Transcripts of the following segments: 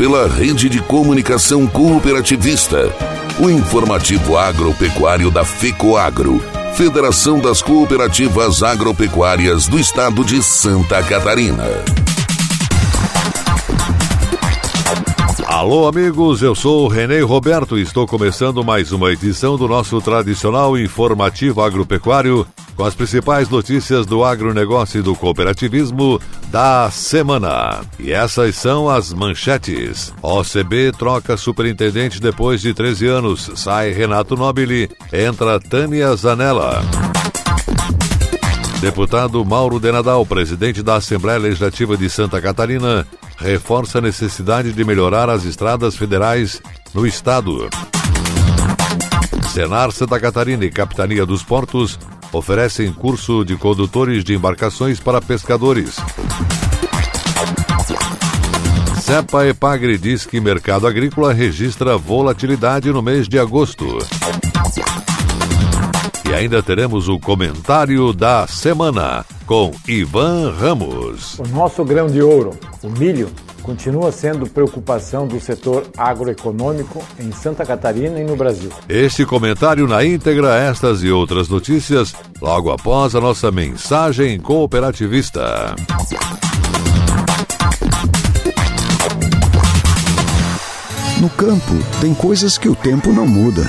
pela rede de comunicação cooperativista, o informativo agropecuário da FECOAGRO, Federação das Cooperativas Agropecuárias do Estado de Santa Catarina. Alô, amigos, eu sou o Renê Roberto e estou começando mais uma edição do nosso tradicional informativo agropecuário com as principais notícias do agronegócio e do cooperativismo da semana. E essas são as manchetes. OCB troca superintendente depois de 13 anos. Sai Renato Nobili, entra Tânia Zanella. Deputado Mauro de Nadal, presidente da Assembleia Legislativa de Santa Catarina, reforça a necessidade de melhorar as estradas federais no estado. Senar Santa Catarina e Capitania dos Portos oferecem curso de condutores de embarcações para pescadores. CEPA Epagre diz que mercado agrícola registra volatilidade no mês de agosto. E ainda teremos o comentário da semana com Ivan Ramos. O nosso grão de ouro, o milho, continua sendo preocupação do setor agroeconômico em Santa Catarina e no Brasil. Este comentário na íntegra, estas e outras notícias, logo após a nossa mensagem cooperativista. No campo, tem coisas que o tempo não muda,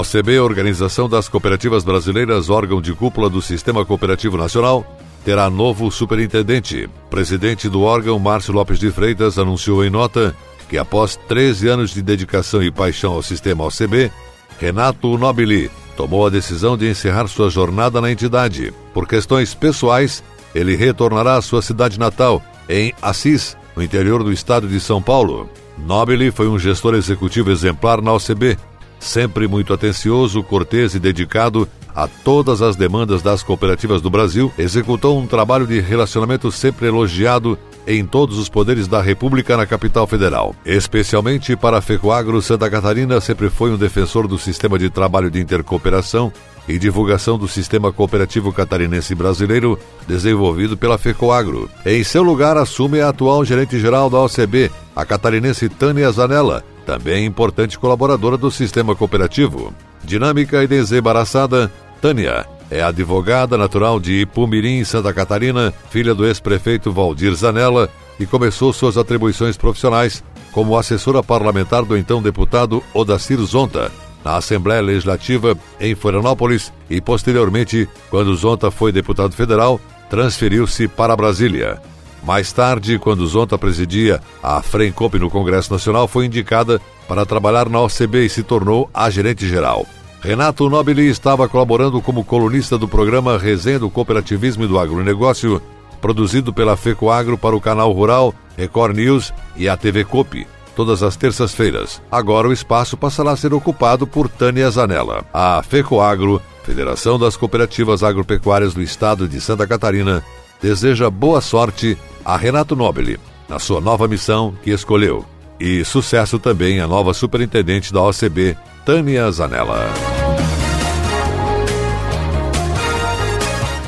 OCB, Organização das Cooperativas Brasileiras, órgão de cúpula do Sistema Cooperativo Nacional, terá novo superintendente. Presidente do órgão, Márcio Lopes de Freitas, anunciou em nota que após 13 anos de dedicação e paixão ao sistema OCB, Renato Nobili tomou a decisão de encerrar sua jornada na entidade. Por questões pessoais, ele retornará à sua cidade natal, em Assis, no interior do estado de São Paulo. Nobili foi um gestor executivo exemplar na OCB, sempre muito atencioso, cortês e dedicado a todas as demandas das cooperativas do Brasil, executou um trabalho de relacionamento sempre elogiado em todos os poderes da República na capital federal. Especialmente para a FECOAGRO, Santa Catarina sempre foi um defensor do sistema de trabalho de intercooperação e divulgação do sistema cooperativo catarinense brasileiro desenvolvido pela FECOAGRO. Em seu lugar, assume a atual gerente-geral da OCB, a catarinense Tânia Zanella, também importante colaboradora do sistema cooperativo. Dinâmica e desembaraçada, Tânia é advogada natural de Ipumirim, Santa Catarina, filha do ex-prefeito Valdir Zanella e começou suas atribuições profissionais como assessora parlamentar do então deputado Odacir Zonta, na Assembleia Legislativa em Florianópolis e, posteriormente, quando Zonta foi deputado federal, transferiu-se para Brasília. Mais tarde, quando Zonta presidia a Frencop no Congresso Nacional, foi indicada para trabalhar na OCB e se tornou a gerente-geral. Renato Nobili estava colaborando como colunista do programa Resenha do Cooperativismo e do Agronegócio, produzido pela FECOAGRO para o canal Rural, Record News e a TV Copi, todas as terças-feiras. Agora o espaço passará a ser ocupado por Tânia Zanella. A FECOAGRO, Federação das Cooperativas Agropecuárias do Estado de Santa Catarina, deseja boa sorte a Renato Nobili na sua nova missão que escolheu. E sucesso também a nova superintendente da OCB, Tânia Zanella.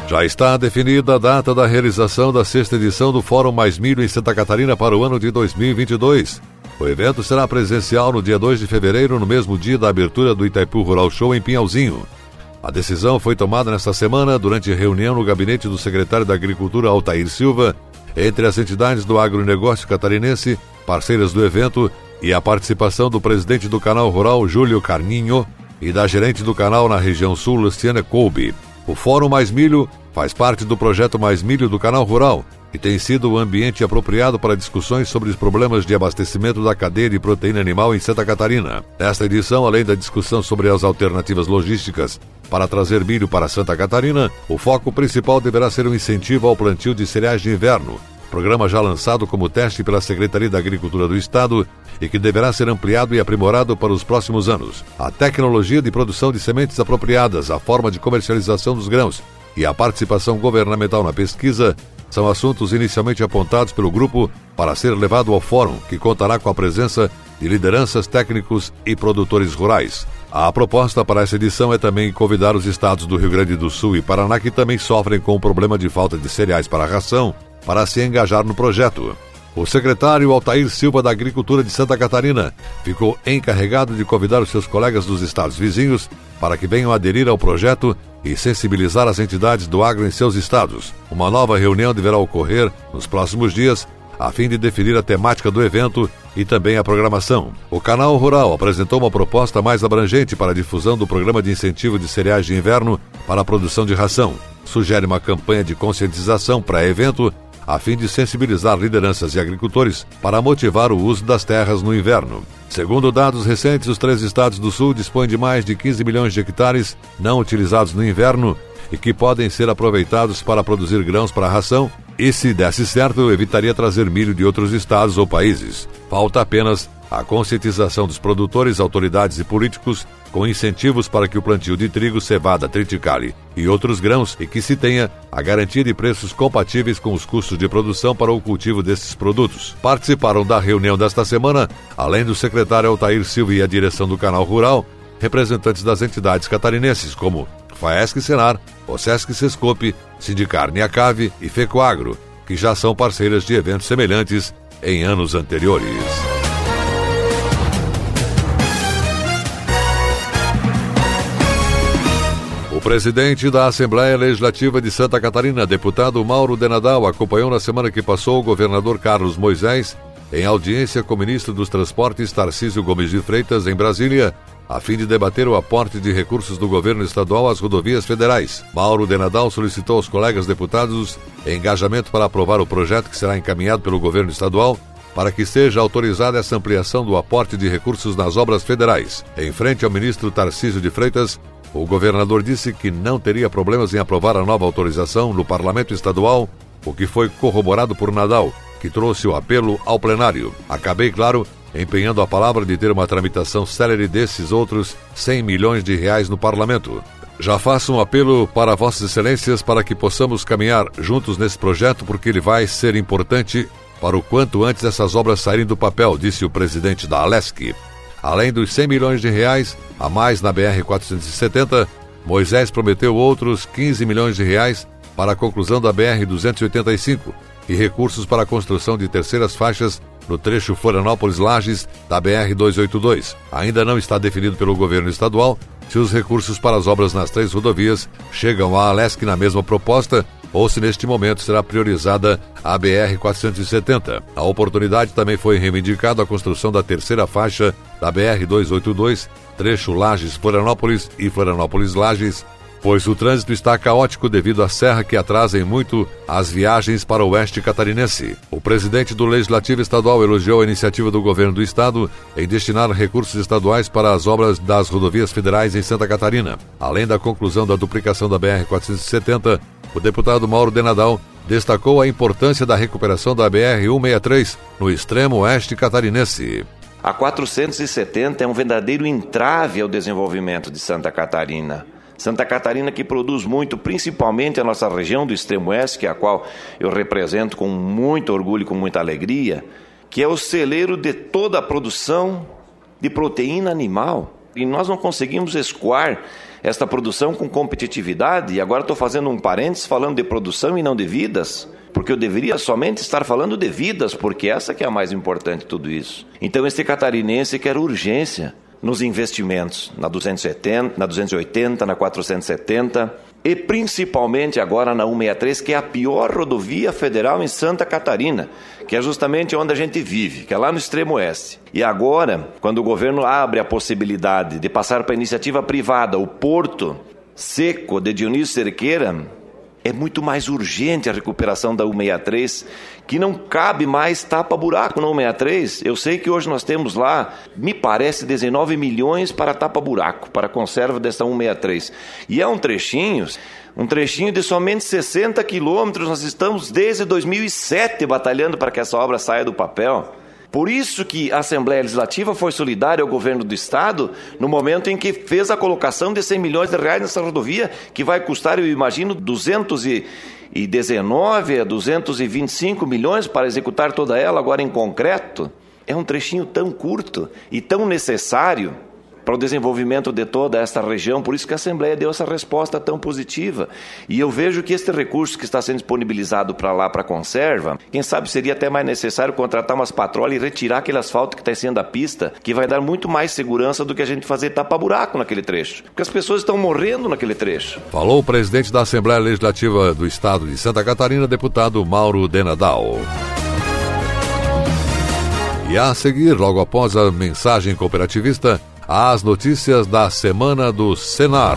Já está definida a data da realização da sexta edição do Fórum Mais Milho em Santa Catarina para o ano de 2022. O evento será presencial no dia 2 de fevereiro, no mesmo dia da abertura do Itaipu Rural Show em Pinhalzinho. A decisão foi tomada nesta semana durante reunião no gabinete do secretário da Agricultura Altair Silva, entre as entidades do agronegócio catarinense, parceiras do evento, e a participação do presidente do canal rural, Júlio Carninho, e da gerente do canal na região sul, Luciana Colby. O Fórum Mais Milho faz parte do projeto Mais Milho do Canal Rural e tem sido o ambiente apropriado para discussões sobre os problemas de abastecimento da cadeia de proteína animal em Santa Catarina. Nesta edição, além da discussão sobre as alternativas logísticas para trazer milho para Santa Catarina, o foco principal deverá ser o um incentivo ao plantio de cereais de inverno, programa já lançado como teste pela Secretaria da Agricultura do Estado e que deverá ser ampliado e aprimorado para os próximos anos. A tecnologia de produção de sementes apropriadas, a forma de comercialização dos grãos e a participação governamental na pesquisa são assuntos inicialmente apontados pelo grupo para ser levado ao fórum, que contará com a presença de lideranças técnicos e produtores rurais. A proposta para essa edição é também convidar os estados do Rio Grande do Sul e Paraná, que também sofrem com o problema de falta de cereais para a ração, para se engajar no projeto. O secretário Altair Silva da Agricultura de Santa Catarina ficou encarregado de convidar os seus colegas dos estados vizinhos para que venham aderir ao projeto e sensibilizar as entidades do agro em seus estados. Uma nova reunião deverá ocorrer nos próximos dias a fim de definir a temática do evento e também a programação. O Canal Rural apresentou uma proposta mais abrangente para a difusão do programa de incentivo de cereais de inverno para a produção de ração. Sugere uma campanha de conscientização pré-evento a fim de sensibilizar lideranças e agricultores para motivar o uso das terras no inverno. Segundo dados recentes, os três estados do sul dispõem de mais de 15 milhões de hectares não utilizados no inverno e que podem ser aproveitados para produzir grãos para ração, e se desse certo, evitaria trazer milho de outros estados ou países. Falta apenas a conscientização dos produtores, autoridades e políticos com incentivos para que o plantio de trigo, cevada, triticale e outros grãos e que se tenha a garantia de preços compatíveis com os custos de produção para o cultivo desses produtos. Participaram da reunião desta semana, além do secretário Altair Silva e a direção do Canal Rural, representantes das entidades catarinenses como Faesc Senar, Osesc Sescope, Sindicarne Acave e Fecoagro, que já são parceiras de eventos semelhantes em anos anteriores. Presidente da Assembleia Legislativa de Santa Catarina, deputado Mauro Denadal, acompanhou na semana que passou o governador Carlos Moisés em audiência com o ministro dos Transportes Tarcísio Gomes de Freitas em Brasília, a fim de debater o aporte de recursos do governo estadual às rodovias federais. Mauro Denadal solicitou aos colegas deputados engajamento para aprovar o projeto que será encaminhado pelo governo estadual para que seja autorizada essa ampliação do aporte de recursos nas obras federais. Em frente ao ministro Tarcísio de Freitas, o governador disse que não teria problemas em aprovar a nova autorização no parlamento estadual, o que foi corroborado por Nadal, que trouxe o apelo ao plenário. Acabei, claro, empenhando a palavra de ter uma tramitação célere desses outros 100 milhões de reais no parlamento. Já faço um apelo para Vossas Excelências para que possamos caminhar juntos nesse projeto, porque ele vai ser importante para o quanto antes essas obras saírem do papel, disse o presidente da Alesc. Além dos 100 milhões de reais a mais na BR-470, Moisés prometeu outros 15 milhões de reais para a conclusão da BR-285 e recursos para a construção de terceiras faixas no trecho Florianópolis-Lages da BR-282. Ainda não está definido pelo governo estadual se os recursos para as obras nas três rodovias chegam à Alesc na mesma proposta ou se neste momento será priorizada a BR-470. A oportunidade também foi reivindicada a construção da terceira faixa da BR-282, trecho Lages-Florianópolis e Florianópolis-Lages, pois o trânsito está caótico devido à serra que atrasa em muito as viagens para o oeste catarinense. O presidente do Legislativo Estadual elogiou a iniciativa do governo do estado em destinar recursos estaduais para as obras das rodovias federais em Santa Catarina. Além da conclusão da duplicação da BR-470, o deputado Mauro Denadal destacou a importância da recuperação da BR-163 no extremo oeste catarinense. A 470 é um verdadeiro entrave ao desenvolvimento de Santa Catarina. Santa Catarina que produz muito, principalmente a nossa região do extremo oeste, que é a qual eu represento com muito orgulho e com muita alegria, que é o celeiro de toda a produção de proteína animal. E nós não conseguimos escoar esta produção com competitividade, e agora estou fazendo um parênteses falando de produção e não de vidas, porque eu deveria somente estar falando de vidas, porque essa que é a mais importante de tudo isso. Então este catarinense quer urgência nos investimentos, na 270, na 280, na 470 e principalmente agora na 163, que é a pior rodovia federal em Santa Catarina, que é justamente onde a gente vive, que é lá no extremo oeste. E agora, quando o governo abre a possibilidade de passar para iniciativa privada o porto seco de Dionísio Cerqueira, é muito mais urgente a recuperação da 163, que não cabe mais tapa-buraco na 163. Eu sei que hoje nós temos lá, me parece, 19 milhões para tapa-buraco, para conserva dessa 163. E é um trechinho, um trechinho de somente 60 quilômetros. Nós estamos desde 2007 batalhando para que essa obra saia do papel. Por isso que a Assembleia Legislativa foi solidária ao governo do Estado no momento em que fez a colocação de 100 milhões de reais nessa rodovia, que vai custar, eu imagino, 219 a 225 milhões para executar toda ela agora em concreto. É um trechinho tão curto e tão necessário para o desenvolvimento de toda esta região. Por isso que a Assembleia deu essa resposta tão positiva. E eu vejo que este recurso que está sendo disponibilizado para lá, para conserva, quem sabe seria até mais necessário contratar umas patrulhas e retirar aquele asfalto que está sendo a pista, que vai dar muito mais segurança do que a gente fazer tapa-buraco naquele trecho. Porque as pessoas estão morrendo naquele trecho. Falou o presidente da Assembleia Legislativa do Estado de Santa Catarina, deputado Mauro Denadal. E a seguir, logo após a mensagem cooperativista, as notícias da semana do Senar.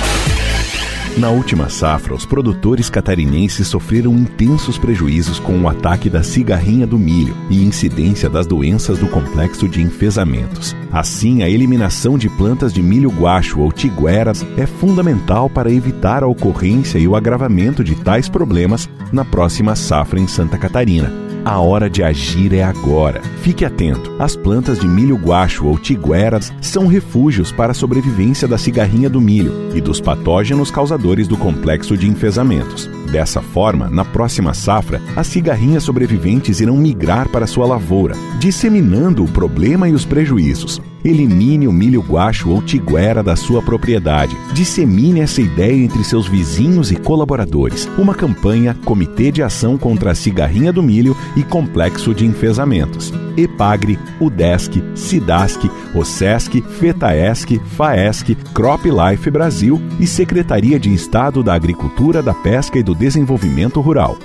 Na última safra, os produtores catarinenses sofreram intensos prejuízos com o ataque da cigarrinha do milho e incidência das doenças do complexo de enfesamentos. Assim, a eliminação de plantas de milho guacho ou tigueras é fundamental para evitar a ocorrência e o agravamento de tais problemas na próxima safra em Santa Catarina. A hora de agir é agora. Fique atento. As plantas de milho guacho ou tigueras são refúgios para a sobrevivência da cigarrinha do milho e dos patógenos causadores do complexo de enfesamentos. Dessa forma, na próxima safra, as cigarrinhas sobreviventes irão migrar para sua lavoura, disseminando o problema e os prejuízos. Elimine o milho guacho ou tiguera da sua propriedade. Dissemine essa ideia entre seus vizinhos e colaboradores. Uma campanha Comitê de Ação contra a Cigarrinha do Milho e Complexo de Enfesamentos. EPAGRE, UDESC, SIDASC, OSESC, FETAESC, FAESC, Crop Life Brasil e Secretaria de Estado da Agricultura, da Pesca e do Desenvolvimento Rural.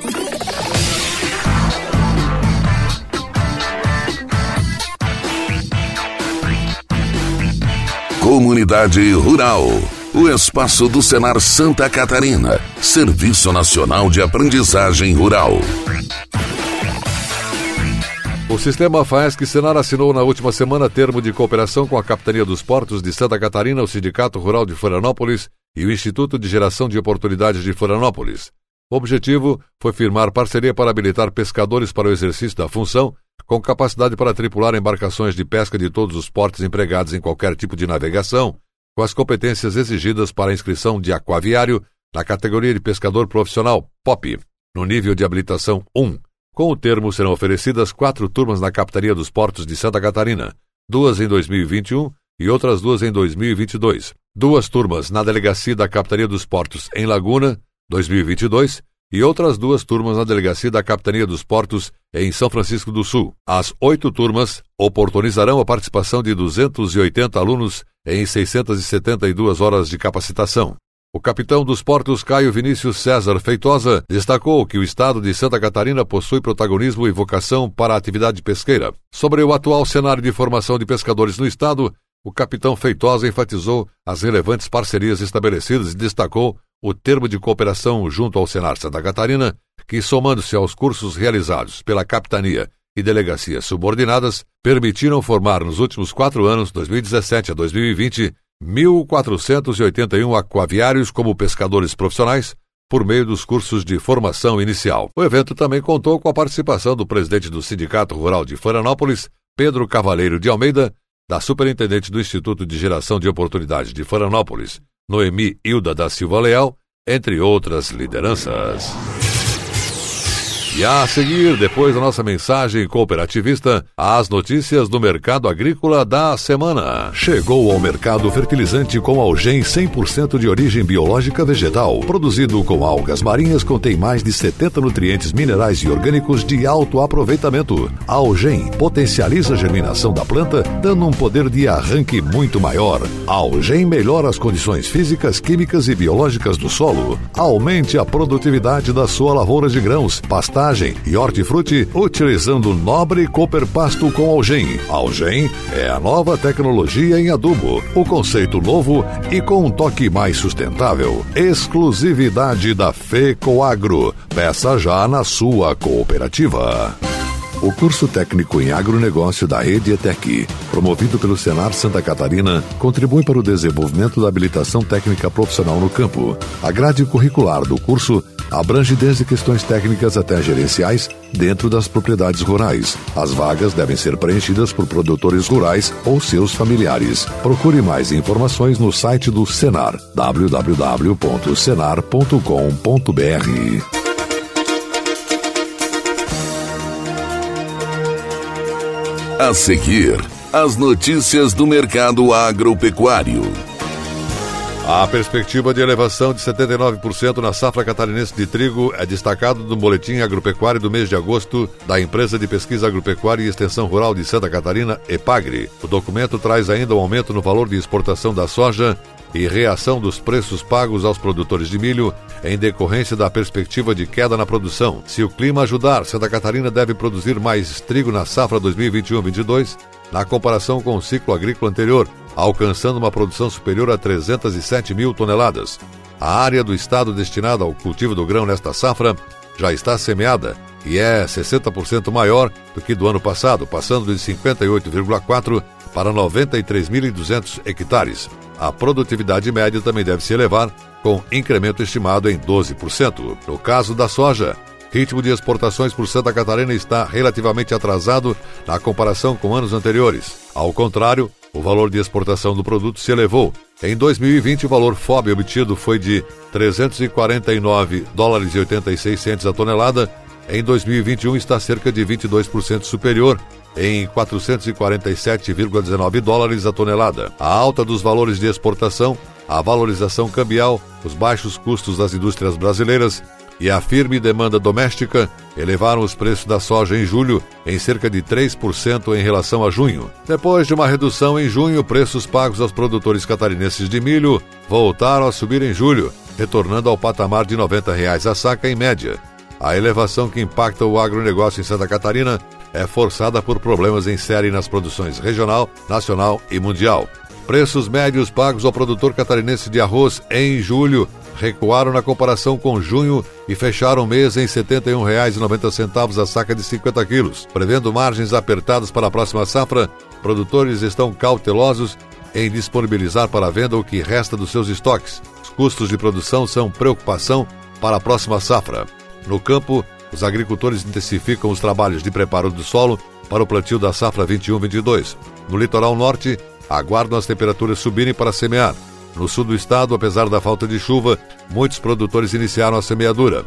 Comunidade Rural. O espaço do Senar Santa Catarina. Serviço Nacional de Aprendizagem Rural. O sistema FAESC Senar assinou na última semana termo de cooperação com a Capitania dos Portos de Santa Catarina, o Sindicato Rural de Florianópolis e o Instituto de Geração de Oportunidades de Florianópolis. O objetivo foi firmar parceria para habilitar pescadores para o exercício da função com capacidade para tripular embarcações de pesca de todos os portes empregados em qualquer tipo de navegação, com as competências exigidas para a inscrição de aquaviário na categoria de pescador profissional POP, no nível de habilitação 1. Com o termo serão oferecidas quatro turmas na Capitania dos Portos de Santa Catarina, duas em 2021 e outras duas em 2022. Duas turmas na Delegacia da Capitania dos Portos em Laguna, 2022, e outras duas turmas na Delegacia da Capitania dos Portos em São Francisco do Sul. As oito turmas oportunizarão a participação de 280 alunos em 672 horas de capacitação. O capitão dos portos Caio Vinícius César Feitosa destacou que o estado de Santa Catarina possui protagonismo e vocação para a atividade pesqueira. Sobre o atual cenário de formação de pescadores no estado, o capitão Feitosa enfatizou as relevantes parcerias estabelecidas e destacou o termo de cooperação junto ao Senar Santa Catarina, que, somando-se aos cursos realizados pela capitania e delegacias subordinadas, permitiram formar nos últimos quatro anos, 2017 a 2020, 1.481 aquaviários como pescadores profissionais, por meio dos cursos de formação inicial. O evento também contou com a participação do presidente do Sindicato Rural de Florianópolis, Pedro Cavaleiro de Almeida, da superintendente do Instituto de Geração de Oportunidades de Florianópolis, Noemi Hilda da Silva Leal, entre outras lideranças. E a seguir, depois da nossa mensagem cooperativista, as notícias do mercado agrícola da semana. Chegou ao mercado fertilizante com algem 100% de origem biológica vegetal, produzido com algas marinhas, contém mais de 70 nutrientes minerais e orgânicos de alto aproveitamento. Algem potencializa a germinação da planta, dando um poder de arranque muito maior. Algem melhora as condições físicas, químicas e biológicas do solo. Aumente a produtividade da sua lavoura de grãos, pastagem e hortifruti utilizando nobre cooper pasto com algem. Algem é a nova tecnologia em adubo, o conceito novo e com um toque mais sustentável. Exclusividade da FECOAGRO. Peça já na sua cooperativa. O curso técnico em agronegócio da Rede ETEC, promovido pelo Senar Santa Catarina, contribui para o desenvolvimento da habilitação técnica profissional no campo. A grade curricular do curso abrange desde questões técnicas até gerenciais dentro das propriedades rurais. As vagas devem ser preenchidas por produtores rurais ou seus familiares. Procure mais informações no site do Senar www.senar.com.br. A seguir, as notícias do mercado agropecuário. A perspectiva de elevação de 79% na safra catarinense de trigo é destacado no Boletim Agropecuário do mês de agosto da Empresa de Pesquisa Agropecuária e Extensão Rural de Santa Catarina, EPAGRE. O documento traz ainda um aumento no valor de exportação da soja e reação dos preços pagos aos produtores de milho em decorrência da perspectiva de queda na produção. Se o clima ajudar, Santa Catarina deve produzir mais trigo na safra 2021-22 na comparação com o ciclo agrícola anterior, alcançando uma produção superior a 307 mil toneladas. A área do estado destinada ao cultivo do grão nesta safra já está semeada e é 60% maior do que do ano passado, passando de 58,4 para 93.200 hectares. A produtividade média também deve se elevar, com incremento estimado em 12%. No caso da soja, ritmo de exportações por Santa Catarina está relativamente atrasado na comparação com anos anteriores. Ao contrário, o valor de exportação do produto se elevou. Em 2020, o valor FOB obtido foi de 349 dólares e 86 centos a tonelada. Em 2021 está cerca de 22% superior, em 447,19 dólares a tonelada. A alta dos valores de exportação, a valorização cambial, os baixos custos das indústrias brasileiras e a firme demanda doméstica elevaram os preços da soja em julho em cerca de 3% em relação a junho. Depois de uma redução em junho, preços pagos aos produtores catarinenses de milho voltaram a subir em julho, retornando ao patamar de 90 reais a saca em média. A elevação que impacta o agronegócio em Santa Catarina é forçada por problemas em série nas produções regional, nacional e mundial. Preços médios pagos ao produtor catarinense de arroz em julho recuaram na comparação com junho e fecharam o mês em R$ 71,90 a saca de 50 quilos. Prevendo margens apertadas para a próxima safra, produtores estão cautelosos em disponibilizar para venda o que resta dos seus estoques. Os custos de produção são preocupação para a próxima safra. No campo, os agricultores intensificam os trabalhos de preparo do solo para o plantio da safra 21-22. No litoral norte, aguardam as temperaturas subirem para semear. No sul do estado, apesar da falta de chuva, muitos produtores iniciaram a semeadura.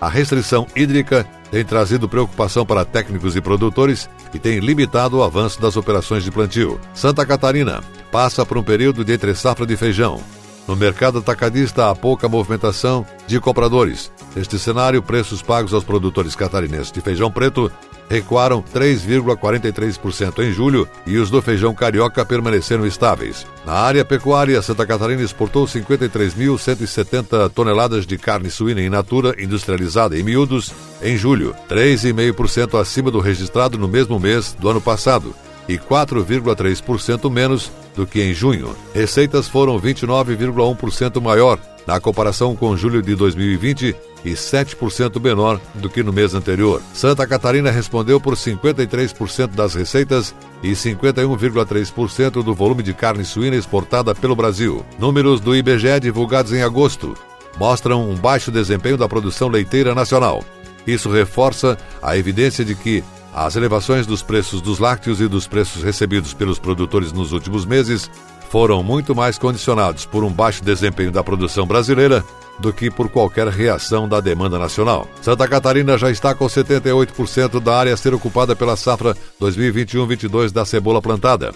A restrição hídrica tem trazido preocupação para técnicos e produtores e tem limitado o avanço das operações de plantio. Santa Catarina passa por um período de entre-safra de feijão. No mercado atacadista há pouca movimentação de compradores. Neste cenário, preços pagos aos produtores catarinenses de feijão preto recuaram 3,43% em julho e os do feijão carioca permaneceram estáveis. Na área pecuária, Santa Catarina exportou 53.170 toneladas de carne suína in natura industrializada em miúdos em julho, 3,5% acima do registrado no mesmo mês do ano passado e 4,3% menos do que em junho. Receitas foram 29,1% maior na comparação com julho de 2020 e 7% menor do que no mês anterior. Santa Catarina respondeu por 53% das receitas e 51,3% do volume de carne suína exportada pelo Brasil. Números do IBGE divulgados em agosto mostram um baixo desempenho da produção leiteira nacional. Isso reforça a evidência de que as elevações dos preços dos lácteos e dos preços recebidos pelos produtores nos últimos meses foram muito mais condicionados por um baixo desempenho da produção brasileira do que por qualquer reação da demanda nacional. Santa Catarina já está com 78% da área a ser ocupada pela safra 2021-22 da cebola plantada.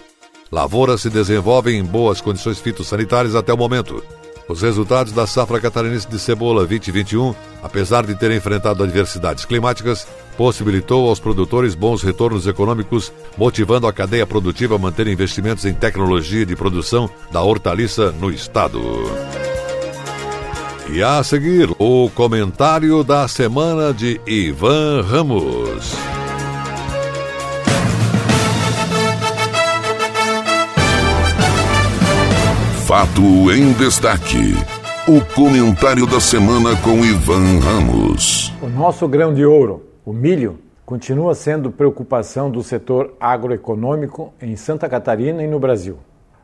Lavouras se desenvolvem em boas condições fitossanitárias até o momento. Os resultados da safra catarinense de cebola 2021, apesar de ter enfrentado adversidades climáticas, possibilitou aos produtores bons retornos econômicos, motivando a cadeia produtiva a manter investimentos em tecnologia de produção da hortaliça no estado. E a seguir, o comentário da semana de Ivan Ramos. Fato em destaque. O comentário da semana com Ivan Ramos. O nosso grão de ouro, o milho, continua sendo preocupação do setor agroeconômico em Santa Catarina e no Brasil.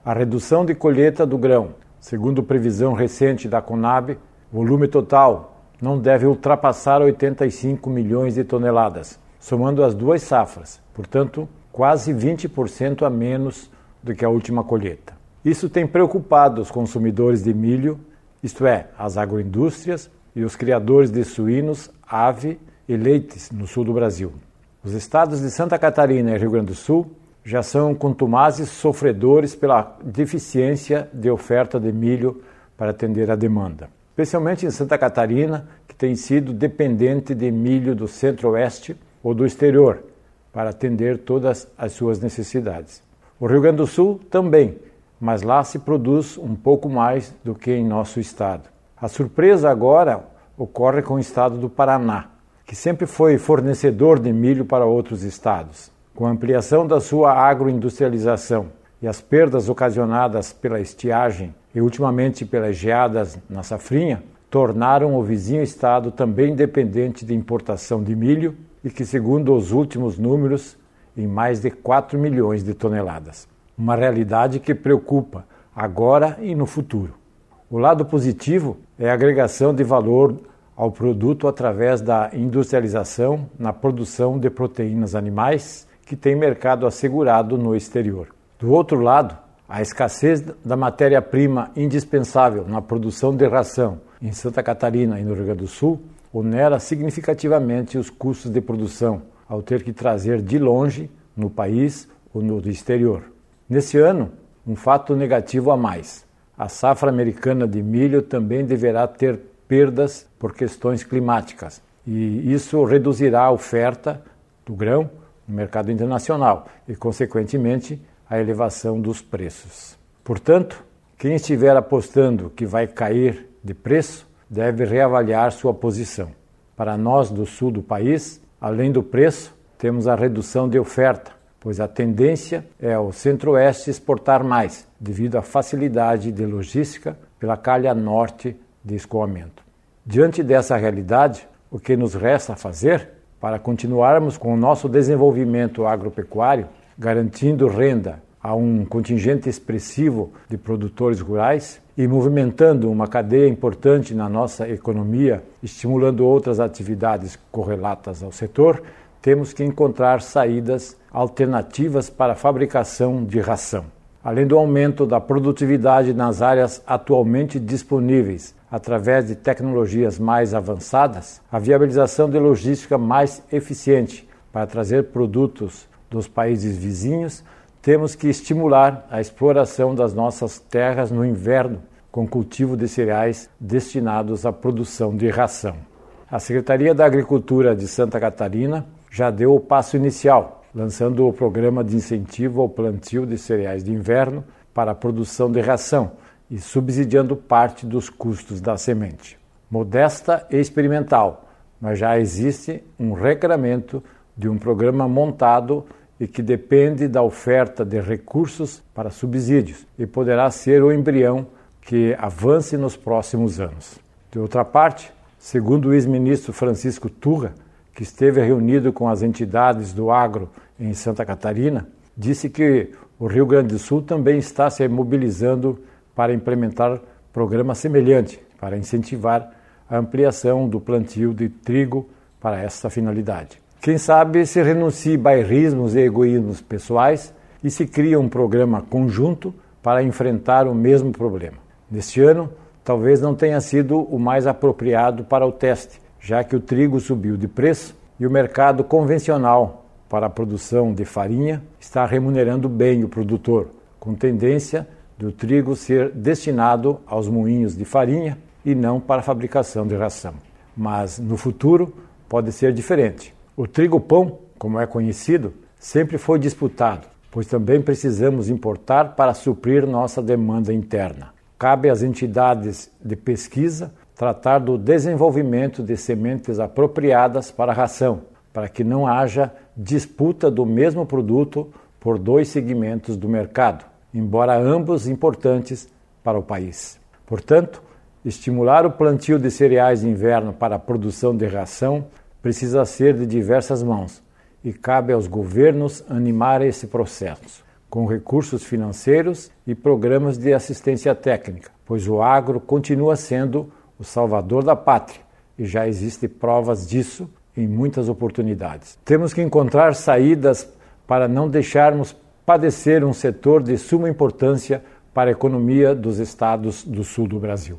A redução de colheita do grão, segundo previsão recente da Conab, volume total não deve ultrapassar 85 milhões de toneladas, somando as duas safras, portanto, quase 20% a menos do que a última colheita. Isso tem preocupado os consumidores de milho, isto é, as agroindústrias e os criadores de suínos, ave e leites no sul do Brasil. Os estados de Santa Catarina e Rio Grande do Sul já são contumazes sofredores pela deficiência de oferta de milho para atender a demanda. Especialmente em Santa Catarina, que tem sido dependente de milho do centro-oeste ou do exterior para atender todas as suas necessidades. O Rio Grande do Sul também mas lá se produz um pouco mais do que em nosso estado. A surpresa agora ocorre com o estado do Paraná, que sempre foi fornecedor de milho para outros estados. Com a ampliação da sua agroindustrialização e as perdas ocasionadas pela estiagem e ultimamente pelas geadas na safrinha, tornaram o vizinho estado também dependente de importação de milho e que, segundo os últimos números, em mais de 4 milhões de toneladas uma realidade que preocupa agora e no futuro. O lado positivo é a agregação de valor ao produto através da industrialização na produção de proteínas animais, que tem mercado assegurado no exterior. Do outro lado, a escassez da matéria-prima indispensável na produção de ração em Santa Catarina e no Rio Grande do Sul onera significativamente os custos de produção, ao ter que trazer de longe, no país ou no exterior. Nesse ano, um fato negativo a mais. A safra americana de milho também deverá ter perdas por questões climáticas, e isso reduzirá a oferta do grão no mercado internacional e, consequentemente, a elevação dos preços. Portanto, quem estiver apostando que vai cair de preço deve reavaliar sua posição. Para nós do sul do país, além do preço, temos a redução de oferta, pois a tendência é o Centro-Oeste exportar mais, devido à facilidade de logística pela calha norte de escoamento. Diante dessa realidade, o que nos resta fazer para continuarmos com o nosso desenvolvimento agropecuário, garantindo renda a um contingente expressivo de produtores rurais e movimentando uma cadeia importante na nossa economia, estimulando outras atividades correlatas ao setor, temos que encontrar saídas alternativas para a fabricação de ração. Além do aumento da produtividade nas áreas atualmente disponíveis através de tecnologias mais avançadas, a viabilização de logística mais eficiente para trazer produtos dos países vizinhos, temos que estimular a exploração das nossas terras no inverno com cultivo de cereais destinados à produção de ração. A Secretaria da Agricultura de Santa Catarina já deu o passo inicial, lançando o programa de incentivo ao plantio de cereais de inverno para a produção de ração e subsidiando parte dos custos da semente. Modesta e experimental, mas já existe um regramento de um programa montado e que depende da oferta de recursos para subsídios e poderá ser o embrião que avance nos próximos anos. De outra parte, segundo o ex-ministro Francisco Turra, que esteve reunido com as entidades do agro em Santa Catarina, disse que o Rio Grande do Sul também está se mobilizando para implementar programa semelhante para incentivar a ampliação do plantio de trigo para essa finalidade. Quem sabe se renuncie bairrismos e egoísmos pessoais e se cria um programa conjunto para enfrentar o mesmo problema. Neste ano, talvez não tenha sido o mais apropriado para o teste, já que o trigo subiu de preço e o mercado convencional para a produção de farinha está remunerando bem o produtor, com tendência do trigo ser destinado aos moinhos de farinha e não para a fabricação de ração. Mas no futuro pode ser diferente. O trigo pão, como é conhecido, sempre foi disputado, pois também precisamos importar para suprir nossa demanda interna. Cabe às entidades de pesquisa tratar do desenvolvimento de sementes apropriadas para a ração, para que não haja disputa do mesmo produto por dois segmentos do mercado, embora ambos importantes para o país. Portanto, estimular o plantio de cereais de inverno para a produção de ração precisa ser de diversas mãos e cabe aos governos animar esse processo, com recursos financeiros e programas de assistência técnica, pois o agro continua sendo o salvador da pátria e já existem provas disso em muitas oportunidades. Temos que encontrar saídas para não deixarmos padecer um setor de suma importância para a economia dos estados do sul do Brasil.